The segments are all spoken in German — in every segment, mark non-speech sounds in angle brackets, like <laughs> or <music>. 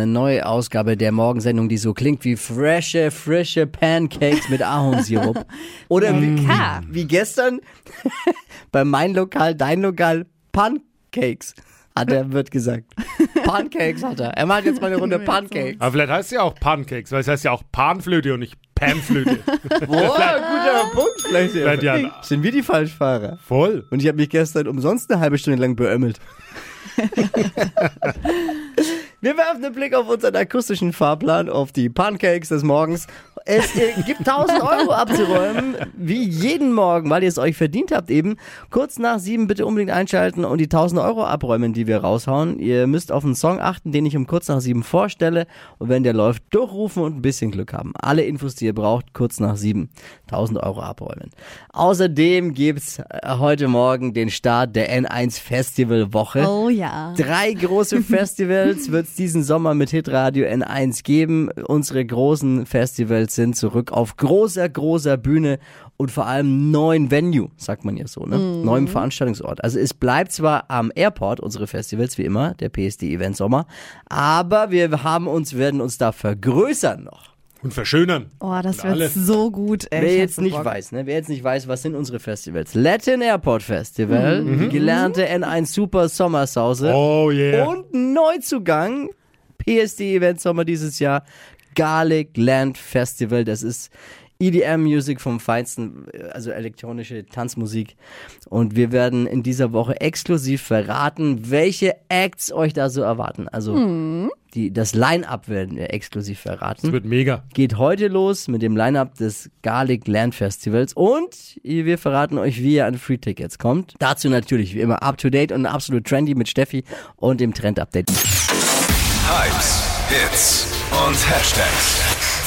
eine neue Ausgabe der Morgensendung, die so klingt wie frische, frische Pancakes mit Ahornsirup. <laughs> Oder wie, Lecker. wie gestern <laughs> bei mein Lokal, dein Lokal, Pancakes. Hat er, wird gesagt. <laughs> Pancakes hat er. Er macht jetzt mal eine Runde Pancakes. Aber vielleicht heißt es ja auch Pancakes, weil es heißt ja auch Panflöte und nicht Panflöte. Boah, guter Punkt. Vielleicht, Vielleicht ja. sind wir die Falschfahrer. Voll. Und ich habe mich gestern umsonst eine halbe Stunde lang beömmelt. Wir werfen einen Blick auf unseren akustischen Fahrplan, auf die Pancakes des Morgens. Es äh, gibt 1000 Euro abzuräumen, wie jeden Morgen, weil ihr es euch verdient habt eben. Kurz nach sieben bitte unbedingt einschalten und die 1000 Euro abräumen, die wir raushauen. Ihr müsst auf einen Song achten, den ich um kurz nach sieben vorstelle. Und wenn der läuft, durchrufen und ein bisschen Glück haben. Alle Infos, die ihr braucht, kurz nach sieben. 1000 Euro abräumen. Außerdem gibt's äh, heute Morgen den Start der N1 Festival Woche. Oh ja. Drei große <laughs> Festivals wird es diesen Sommer mit Hitradio N1 geben. Unsere großen Festivals sind zurück auf großer, großer Bühne und vor allem neuen Venue, sagt man ja so, ne? Neuem Veranstaltungsort. Also es bleibt zwar am Airport, unsere Festivals, wie immer, der PSD Event Sommer, aber wir haben uns, werden uns da vergrößern noch. Und verschönern. Oh, das wird so gut. Ey. Wer jetzt so nicht Bock. weiß, ne? Wer jetzt nicht weiß, was sind unsere Festivals? Latin Airport Festival, die gelernte N1 Super Sommersause. Oh yeah. Und Neuzugang, PSD Event Sommer dieses Jahr, Garlic Land Festival. Das ist EDM-Music vom Feinsten, also elektronische Tanzmusik. Und wir werden in dieser Woche exklusiv verraten, welche Acts euch da so erwarten. Also die, das Line-Up werden wir exklusiv verraten Das wird mega. geht heute los mit dem Line-Up des Garlic Land Festivals und wir verraten euch, wie ihr an Free Tickets kommt. Dazu natürlich wie immer up to date und absolut trendy mit Steffi und dem Trend Update. Hypes, Hits und Hashtags.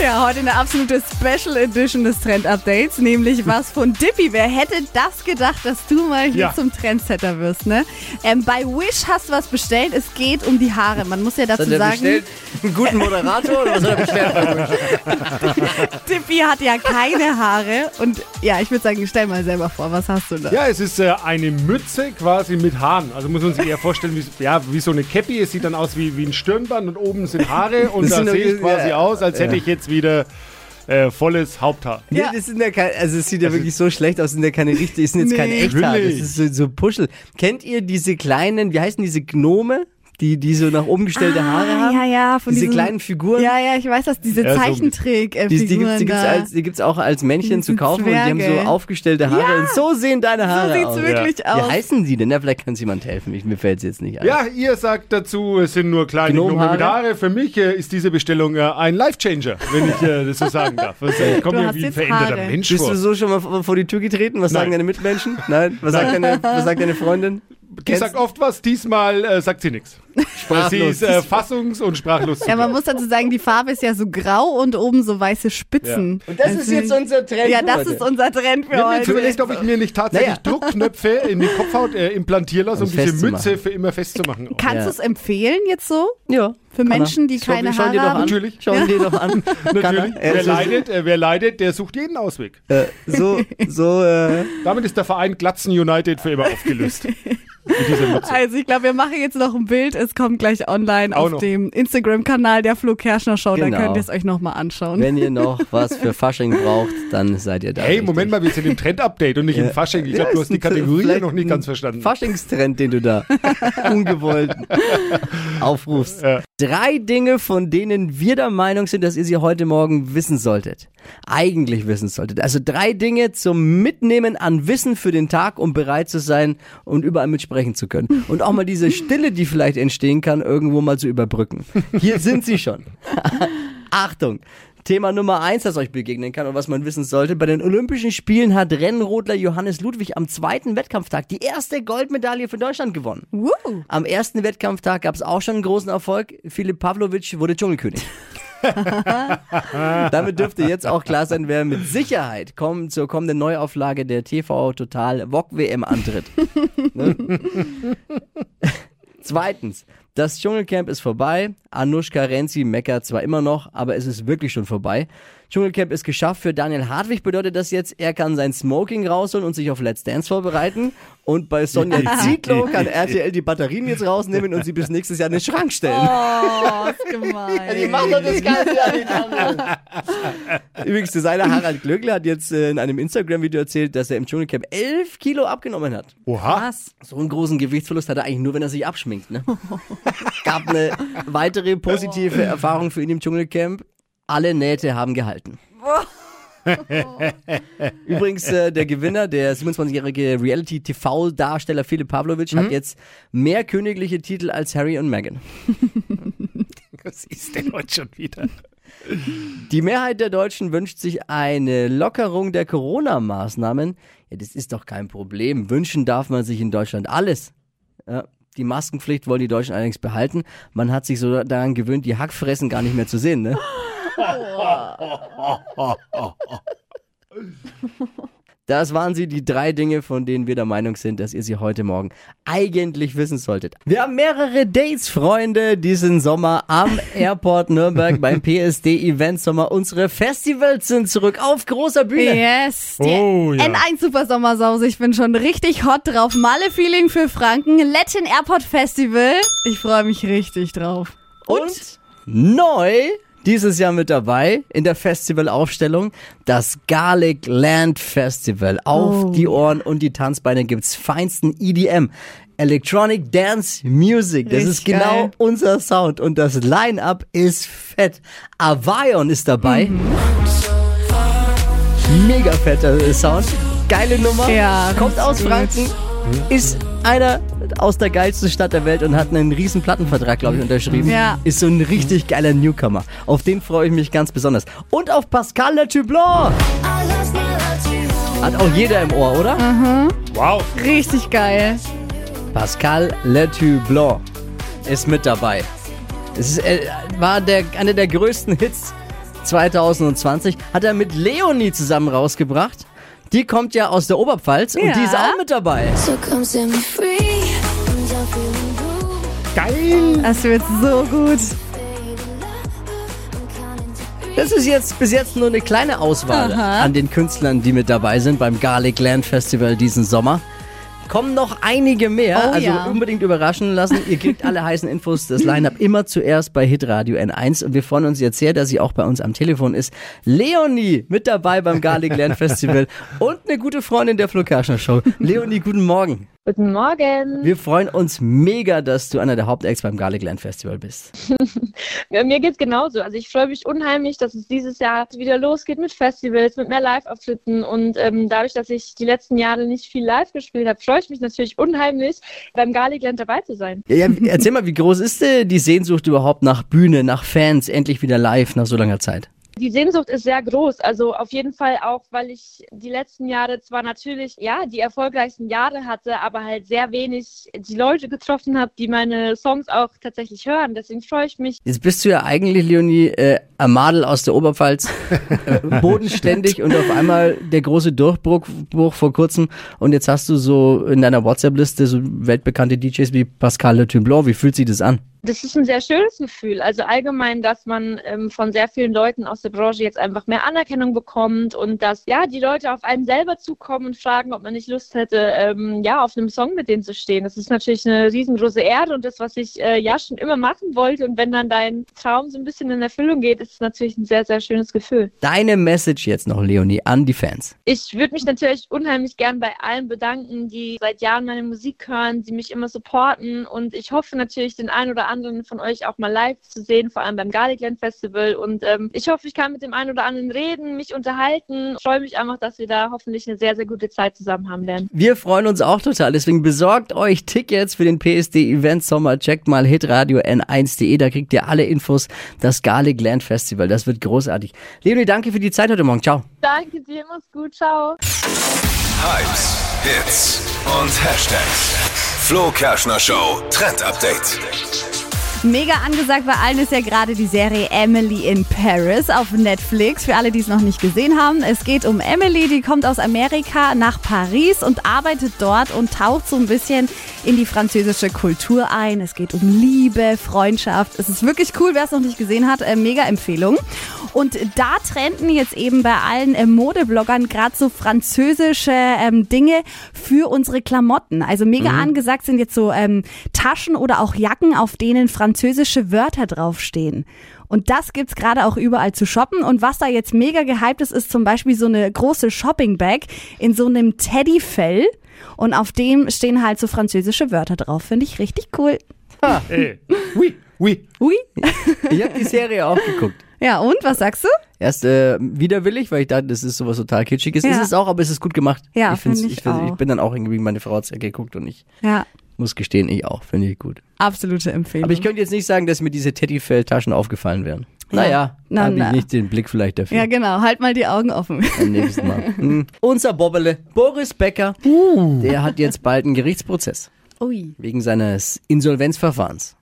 Ja, heute eine absolute Special Edition des Trend-Updates, nämlich was von Dippy. Wer hätte das gedacht, dass du mal hier Ja. zum Trendsetter wirst, ne? Ähm, bei Wish hast du was bestellt. Es geht um die Haare. Man muss ja dazu Hat er sagen, bestellt einen guten Moderator oder was hat er bestellt? <laughs> Dippy hat ja keine Haare. Und ja, ich würde sagen, stell mal selber vor, was hast du da? Ja, es ist äh, eine Mütze quasi mit Haaren. Also muss man sich eher vorstellen, wie, ja, wie so eine Cappy. Es sieht dann aus wie, wie ein Stirnband und oben sind Haare. <laughs> Und Das da sehe ich quasi ja. aus, als hätte ich jetzt wieder äh, volles Haupthaar. Nee, Ja. das sind ja keine, also es sieht ja wirklich so schlecht aus, sind ja keine richtigen, sind jetzt Nee. keine Echthaare, das ist so, so Puschel. Kennt ihr diese kleinen, wie heißen diese Gnome, die, die so nach oben gestellte Haare Ah, haben? ja, ja, von diese diesen- kleinen Figuren? Ja, ja, ich weiß, dass diese Ja, so- Zeichentrick-Figuren Die, die, gibt's, die, gibt's da. als, die gibt's auch als Männchen zu kaufen und die haben Zwerge. so aufgestellte Haare. Ja. Und so sehen deine so Haare sieht's aus. wirklich Wie aus. heißen die denn? Ja, vielleicht kann uns jemand helfen. Ich, mir fällt's jetzt nicht ein. Ja, ihr sagt dazu, es sind nur kleine Gnomenhaare. Haare. Für mich äh, ist diese Bestellung äh, ein Life-Changer, wenn ich äh, das so sagen darf. Also, ich komme Du mir wie ein veränderter Haare. Mensch Bist vor. du so schon mal vor die Tür getreten? Was sagen Nein. deine Mitmenschen? Nein? Was, Sagt, deine, was sagt deine Freundin? Die sagt oft was, diesmal äh, sagt sie nichts. Sie Sprachlos. ist äh, fassungs- und sprachlos. Ja, man muss dazu sagen, die Farbe ist ja so grau und oben so weiße Spitzen. Und das ist Also- jetzt unser Trend Ja, das heute. ist unser Trend für Ich habe mir heute. überlegt, ob ich mir nicht tatsächlich Naja. Druckknöpfe in die Kopfhaut äh, implantieren lasse, um Um diese. Mütze für immer festzumachen. Kannst Ja. du es empfehlen jetzt so? Ja. Für kann. Menschen, die Schau- keine schau Haare dir doch haben? An. Natürlich. Schau ihn dir doch an. <laughs> Natürlich. er? Er Wer ist leidet, äh, wer leidet, der sucht jeden Ausweg. Äh, so, so, äh, Damit ist der Verein Glatzen United für immer aufgelöst. <laughs> Also ich glaube, wir machen jetzt noch ein Bild. Es kommt gleich online Auch auf noch. dem Instagram-Kanal der Flo Kerschner Show. Da Genau. könnt ihr es euch nochmal anschauen. wenn ihr noch <laughs> was für Fasching braucht, dann seid ihr da. Hey, richtig. Moment mal, wir sind im Trend-Update und nicht im Fasching. Ich glaube, Ja, du hast die Kategorie noch nicht ganz verstanden. Faschingstrend, den du da <laughs> ungewollt aufrufst. Ja. Drei Dinge, von denen wir der Meinung sind, dass ihr sie heute Morgen wissen solltet. Eigentlich wissen solltet. Also drei Dinge zum Mitnehmen an Wissen für den Tag, um bereit zu sein und überall mitsprechen zu können. Und auch mal diese Stille, die vielleicht entstehen kann, irgendwo mal zu überbrücken. Hier sind sie schon. <laughs> Achtung! Thema Nummer eins, das euch begegnen kann und was man wissen sollte. Bei den Olympischen Spielen hat Rennrodler Johannes Ludwig am zweiten Wettkampftag die erste Goldmedaille für Deutschland gewonnen. Woo. Am ersten Wettkampftag gab es auch schon einen großen Erfolg. Philipp Pavlovic wurde Dschungelkönig. <laughs> Damit dürfte jetzt auch klar sein, wer mit Sicherheit kommen, zur kommenden Neuauflage der TV Total VOG WM antritt. <laughs> Ne? Zweitens, das Dschungelcamp ist vorbei. Anushka Renzi meckert zwar immer noch, aber es ist wirklich schon vorbei. Dschungelcamp ist geschafft. Für Daniel Hartwig bedeutet das jetzt, er kann sein Smoking rausholen und sich auf Let's Dance vorbereiten. Und bei Sonja Zietlow <laughs> kann RTL die Batterien jetzt rausnehmen und sie bis nächstes Jahr in den Schrank stellen. Oh, ist <laughs> gemein. Die machen doch das Ganze ja nicht anders. Übrigens, Designer Harald Glöckler hat jetzt äh, in einem Instagram-Video erzählt, dass er im Dschungelcamp 11 Kilo abgenommen hat. Oha. Was? So einen großen Gewichtsverlust hat er eigentlich nur, wenn er sich abschminkt. Ne? <laughs> <laughs> Gab eine weitere positive Erfahrung für ihn im Dschungelcamp. Alle Nähte haben gehalten. <laughs> Übrigens, äh, der Gewinner, der 27-jährige Reality-TV-Darsteller Philipp Pavlovic, hat jetzt mehr königliche Titel als Harry und Meghan. <laughs> Was ist denn heute schon wieder? Die Mehrheit der Deutschen wünscht sich eine Lockerung der Corona-Maßnahmen. Ja, das ist doch kein Problem. Wünschen darf man sich in Deutschland alles. Ja, die Maskenpflicht wollen die Deutschen allerdings behalten. Man hat sich so daran gewöhnt, die Hackfressen gar nicht mehr zu sehen, ne? <laughs> <laughs> <laughs> Das waren sie, die drei Dinge, von denen wir der Meinung sind, dass ihr sie heute Morgen eigentlich wissen solltet. Wir haben mehrere Dates, Freunde, diesen Sommer am <laughs> Airport Nürnberg beim PSD Event Sommer. Unsere Festivals sind zurück auf großer Bühne. Yes, die Oh, ja. N1 Super Sommersause. Ich bin schon richtig hot drauf. Malle Feeling für Franken. Latin Airport Festival. Ich freue mich richtig drauf. Und neu dieses Jahr mit dabei in der Festivalaufstellung das Garlic Land Festival. Auf Oh. die Ohren und die Tanzbeine gibt's feinsten EDM. Electronic Dance Music. Das ist Richtig genau geil. unser Sound und das Line-Up ist fett. Avion ist dabei. Mhm. Mega fetter Sound. Geile Nummer. Ja, Kommt aus gut. Franken. Ist einer aus der geilsten Stadt der Welt und hat einen riesen Plattenvertrag, glaube ich, unterschrieben. Ja. Ist so ein richtig geiler Newcomer. Auf den freue ich mich ganz besonders. Und auf Pascal Le Blanc. Hat auch jeder im Ohr, oder? Wow. Richtig geil. Pascal Le Blanc ist mit dabei. Es ist, äh, war der, einer der größten Hits 2020. Hat er mit Leonie zusammen rausgebracht. Die kommt ja aus der Oberpfalz und Ja. die ist auch mit dabei. So come set me free. Geil. Das wird so gut. Das ist jetzt bis jetzt nur eine kleine Auswahl Aha. an den Künstlern, die mit dabei sind beim Garlic Land Festival diesen Sommer. Kommen noch einige mehr, Oh also ja. unbedingt überraschen lassen. Ihr kriegt alle heißen Infos, das Line-Up immer zuerst bei Hitradio N1 und wir freuen uns jetzt sehr, dass sie auch bei uns am Telefon ist. Leonie mit dabei beim Garlic Land Festival und eine gute Freundin der Flo Show. Leonie, guten Morgen. Guten Morgen. Wir freuen uns mega, dass du einer der Hauptacts beim Garlic Land Festival bist. <laughs> Mir geht's genauso. Also ich freue mich unheimlich, dass es dieses Jahr wieder losgeht mit Festivals, mit mehr Live-Auftritten und ähm, dadurch, dass ich die letzten Jahre nicht viel live gespielt habe, freue ich mich natürlich unheimlich, beim Garlicland dabei zu sein. Ja, ja, erzähl mal, wie groß ist äh, die Sehnsucht überhaupt nach Bühne, nach Fans, endlich wieder live nach so langer Zeit? Die Sehnsucht ist sehr groß. Also auf jeden Fall auch, weil ich die letzten Jahre zwar natürlich ja die erfolgreichsten Jahre hatte, aber halt sehr wenig die Leute getroffen habe, die meine Songs auch tatsächlich hören. Deswegen freue ich mich. Jetzt bist du ja eigentlich, Leonie, äh, ein Madel aus der Oberpfalz, <laughs> äh, bodenständig und auf einmal der große Durchbruch Bruch vor kurzem und jetzt hast du so in deiner WhatsApp-Liste so weltbekannte DJs wie Pascal Le Blanc. Wie fühlt sich das an? Das ist ein sehr schönes Gefühl. Also allgemein, dass man ähm, von sehr vielen Leuten aus der Branche jetzt einfach mehr Anerkennung bekommt und dass ja die Leute auf einen selber zukommen und fragen, ob man nicht Lust hätte, ähm, ja auf einem Song mit denen zu stehen. Das ist natürlich eine riesengroße Ehre und das, was ich äh, ja schon immer machen wollte. Und wenn dann dein Traum so ein bisschen in Erfüllung geht, ist es natürlich ein sehr sehr schönes Gefühl. Deine Message jetzt noch, Leonie, an die Fans. Ich würde mich natürlich unheimlich gern bei allen bedanken, die seit Jahren meine Musik hören, die mich immer supporten und ich hoffe natürlich, den einen oder anderen von euch auch mal live zu sehen, vor allem beim Garlicland Festival und ähm, ich hoffe, ich kann mit dem einen oder anderen reden, mich unterhalten. Ich freue mich einfach, dass wir da hoffentlich eine sehr, sehr gute Zeit zusammen haben werden. Wir freuen uns auch total, deswegen besorgt euch Tickets für den PSD Event Sommer. Checkt mal hitradio n1.de, da kriegt ihr alle Infos. Das Garlic Land Festival, das wird großartig. Leonie, danke für die Zeit heute Morgen. Ciao. Danke dir, mach's gut, ciao. Hypes, Hits und Hashtags. Flo Kerschner Show Trend Update. Mega angesagt bei allen ist ja gerade die Serie Emily in Paris auf Netflix. Für alle, die es noch nicht gesehen haben. Es geht um Emily, die kommt aus Amerika nach Paris und arbeitet dort und taucht so ein bisschen in die französische Kultur ein. Es geht um Liebe, Freundschaft. Es ist wirklich cool, wer es noch nicht gesehen hat. Äh, mega Empfehlung. Und da trenden jetzt eben bei allen äh, Modebloggern gerade so französische ähm, Dinge für unsere Klamotten. Also mega angesagt sind jetzt so ähm, Taschen oder auch Jacken, auf denen französische Wörter draufstehen. Und das gibt's gerade auch überall zu shoppen. Und was da jetzt mega gehypt ist, ist zum Beispiel so eine große Shopping-Bag in so einem Teddyfell. Und auf dem stehen halt so französische Wörter drauf. Finde ich richtig cool. Ey. <laughs> Oui, oui. Ui. Ich habe die Serie auch geguckt. Ja, und was sagst du? Erst äh, widerwillig, weil ich dachte, das ist sowas total kitschiges. Ja. Ist es auch, aber es ist gut gemacht. Ja, ich, find's- find ich ich, auch. ich bin dann auch irgendwie, meine Frau hat's ja geguckt und ich Ja, muss gestehen, ich auch. Finde ich gut. absolute Empfehlung. Aber ich könnte jetzt nicht sagen, dass mir diese Teddyfell-Taschen aufgefallen wären. Naja, Na, habe ich na. nicht den Blick vielleicht dafür. ja, genau. Halt mal die Augen offen. Beim nächsten Mal. <laughs> Hm. Unser Bobbele, Boris Becker, der hat jetzt bald einen Gerichtsprozess Ui. wegen seines Insolvenzverfahrens.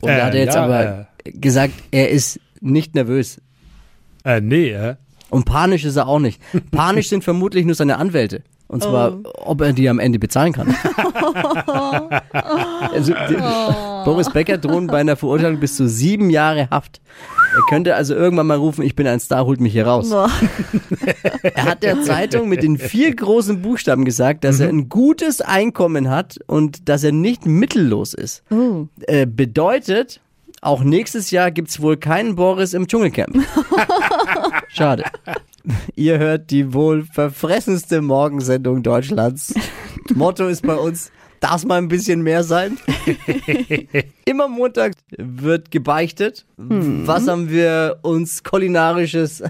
Und Äh, da hat er jetzt ja, aber gesagt, er ist nicht nervös. Äh, nee, äh. Und panisch ist er auch nicht. Panisch sind vermutlich nur seine Anwälte. Und zwar, ob er die am Ende bezahlen kann. <laughs> also, die, Boris Becker drohen bei einer Verurteilung bis zu sieben Jahre Haft. Er könnte also irgendwann mal rufen, ich bin ein Star, holt mich hier raus. Boah. Er hat der Zeitung mit den vier großen Buchstaben gesagt, dass er ein gutes Einkommen hat und dass er nicht mittellos ist. Oh. Äh, bedeutet, auch nächstes Jahr gibt's wohl keinen Boris im Dschungelcamp. <laughs> Schade. Ihr hört die wohl verfressenste Morgensendung Deutschlands. Motto ist bei uns, darf mal ein bisschen mehr sein. <laughs> Immer Montag wird gebeichtet. Was haben wir uns kulinarisches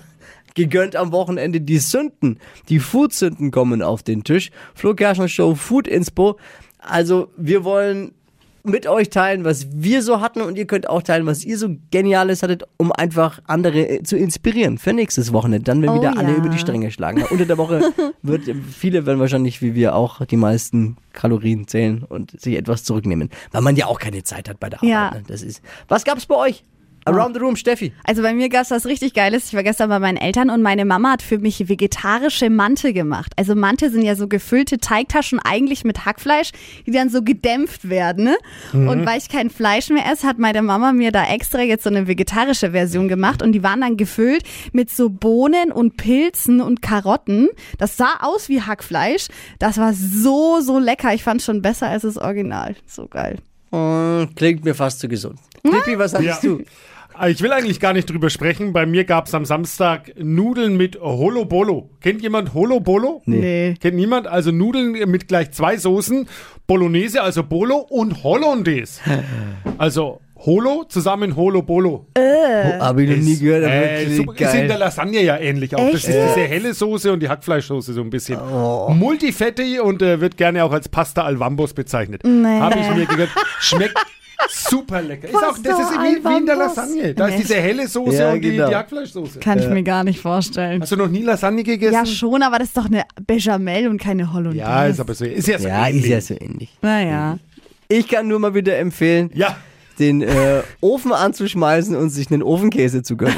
gegönnt am Wochenende? Die Sünden, die Food-Sünden kommen auf den Tisch. Flo Kerschner Show Food Inspo. Also wir wollen mit euch teilen, was wir so hatten und ihr könnt auch teilen, was ihr so Geniales hattet, um einfach andere äh, zu inspirieren für nächstes Wochenende. Dann, wenn Oh wieder alle ja. über die Stränge schlagen. Unter der Woche <laughs> wird viele werden wahrscheinlich wie wir auch die meisten Kalorien zählen und sich etwas zurücknehmen, weil man ja auch keine Zeit hat bei der Arbeit. Ja. Ne? Das ist. Was gab's bei euch? Around the room, Steffi. Also bei mir gab's was richtig Geiles. Ich war gestern bei meinen Eltern und meine Mama hat für mich vegetarische Mante gemacht. Also Mante sind ja so gefüllte Teigtaschen eigentlich mit Hackfleisch, die dann so gedämpft werden. Ne? Und weil ich kein Fleisch mehr esse, hat meine Mama mir da extra jetzt so eine vegetarische Version gemacht und die waren dann gefüllt mit so Bohnen und Pilzen und Karotten. Das sah aus wie Hackfleisch. Das war so, so lecker. Ich fand schon besser als das Original. So geil. Klingt mir fast zu gesund. Tippi, was hattest Ja. du? Ah, Ich will eigentlich gar nicht drüber sprechen. Bei mir gab es am Samstag Nudeln mit Holobolo. Kennt jemand Holobolo? Nee. Kennt niemand? Also Nudeln mit gleich zwei Soßen. Bolognese, also Bolo und Hollandaise. <laughs> Also Holo zusammen Holobolo. Oh, Hab ich noch nie gehört, aber Äh, super, ist in der. Lasagne ja ähnlich auch. Das ist diese helle Soße und die Hackfleischsoße so ein bisschen. Multifetti und äh, wird gerne auch als Pasta al Vambos bezeichnet. Nee. Habe ich mir gehört. <laughs> Schmeckt super lecker. Ist auch, das ist wie, wie in der. Lasagne. Da ist diese helle Soße Ja, und die, genau. die Hackfleischsoße. Kann ich mir gar nicht vorstellen. Hast du noch nie Lasagne gegessen? Ja, schon, aber das ist doch eine Bechamel und keine Hollandaise. Ja, ist aber so. Ist ja so. Ja, ist ähnlich. ja so ähnlich. Naja. Ich kann nur mal wieder empfehlen, Ja. den äh, Ofen anzuschmeißen und sich einen Ofenkäse zu gönnen.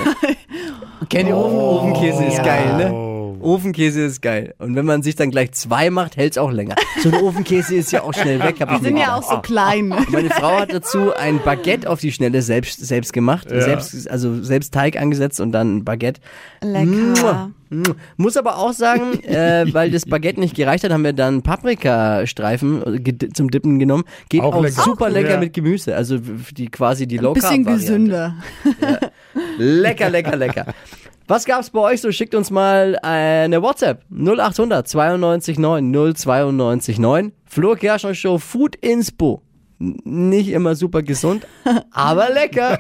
<laughs> Kennt ihr Ofen? Ofenkäse ist geil, ne? Ofenkäse ist geil. Und wenn man sich dann gleich zwei macht, hält es auch länger. So ein Ofenkäse ist ja auch schnell weg. Hab ich Die sind ja auch so klein. ne? Meine Frau hat dazu ein Baguette auf die Schnelle selbst, selbst gemacht. Selbst, also selbst Teig angesetzt und dann ein Baguette. Lecker. Muss aber auch sagen, <laughs> äh, weil das Baguette nicht gereicht hat, haben wir dann Paprikastreifen äh, zum Dippen genommen. Geht Auch auch, lecker. super lecker ja. mit Gemüse. Also die quasi die Low Bisschen Carb gesünder. Lecker, lecker, lecker. Was gab's bei euch so? Schickt uns mal eine WhatsApp. 0800 92 9 092 9. Flo Kerschner Show Food Inspo. Nicht immer super gesund, <laughs> aber lecker.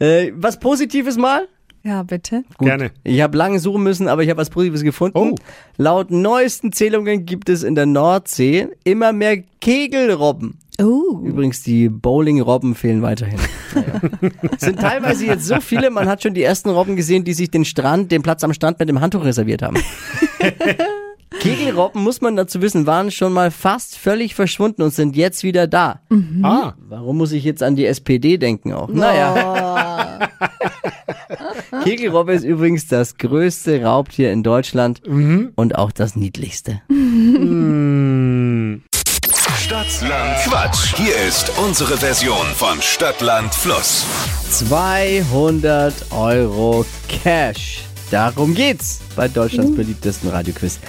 äh, was Positives mal? Ja, bitte. Gut. Gerne. Ich habe lange suchen müssen, aber ich habe was Positives gefunden. Oh. Laut neuesten Zählungen gibt es in der Nordsee immer mehr Kegelrobben. Oh. Übrigens, die Bowling-Robben fehlen weiterhin. Naja. Es <laughs> sind teilweise jetzt so viele, man hat schon die ersten Robben gesehen, die sich den Strand, den Platz am Strand mit dem Handtuch reserviert haben. <laughs> Kegelrobben, muss man dazu wissen, waren schon mal fast völlig verschwunden und sind jetzt wieder da. Ah, Warum muss ich jetzt an die SPD denken auch? Naja. <laughs> Kegelrobbe ist übrigens das größte Raubtier in Deutschland und auch das niedlichste. Stadtland Quatsch. Hier ist unsere Version von Stadtland Fluss. 200 Euro Cash. Darum geht's bei Deutschlands beliebtesten Radioquiz.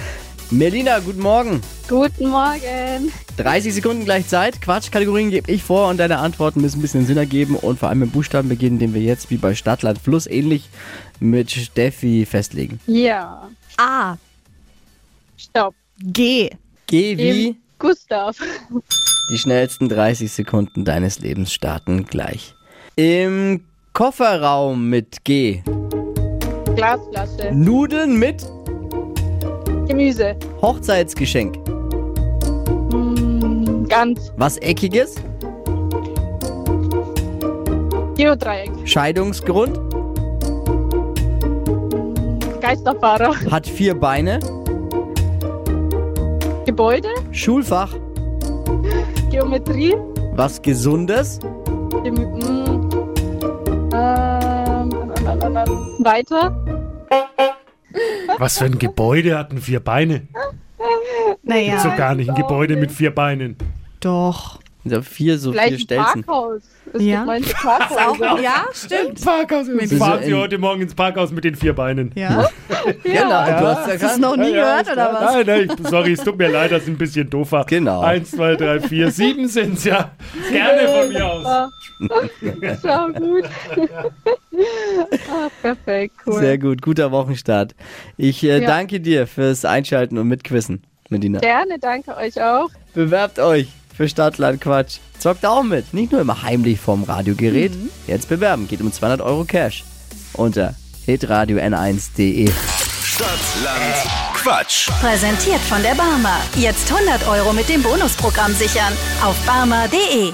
Melina, guten Morgen. Guten Morgen. 30 Sekunden gleich Zeit. Quatschkategorien gebe ich vor und deine Antworten müssen ein bisschen Sinn ergeben und vor allem mit Buchstaben beginnen, den wir jetzt wie bei Stadtland Fluss ähnlich mit Steffi festlegen. Ja. A. Stopp. G. Geh wie. Gustav. die schnellsten 30 Sekunden deines Lebens starten gleich. Im Kofferraum mit G. Glasflasche. Nudeln mit Gemüse. Hochzeitsgeschenk. Mm, Ganz. Was Eckiges? Geodreieck. Scheidungsgrund? Geisterfahrer. Hat vier Beine? Gebäude. Schulfach? Geometrie. Was Gesundes? Gem mm, ähm, weiter. was für ein Gebäude hatten vier Beine? Naja. So gar nicht ein Gebäude mit vier Beinen. Doch. So vier, so vier Vielleicht ein Stelzen. Parkhaus. Es Ja. gibt Parkhäuser. Ja, stimmt. Parkhaus. so Fahren Sie heute Morgen ins Parkhaus mit den vier Beinen. Ja. Genau, du hast es erkannt. noch nie Ja, gehört ja, oder was? Nein, nein, ich- sorry, es tut mir leid, das ist ein bisschen doofer. Genau. Eins, zwei, drei, vier, sieben sind's ja. Gerne von mir aus. Schau <laughs> gut. <laughs> ah, perfekt, cool. Sehr gut, guter Wochenstart. Ich äh, Ja. danke dir fürs Einschalten und Mitquissen, Medina. Gerne, danke euch auch. Bewerbt euch für Stadtland Quatsch. Zockt auch mit, nicht nur immer heimlich vorm Radiogerät. Jetzt bewerben, geht um 200 Euro Cash. Unter hitradio n1.de. Stadtland Quatsch. Präsentiert von der Barmer. Jetzt 100 Euro mit dem Bonusprogramm sichern. Auf barmer.de.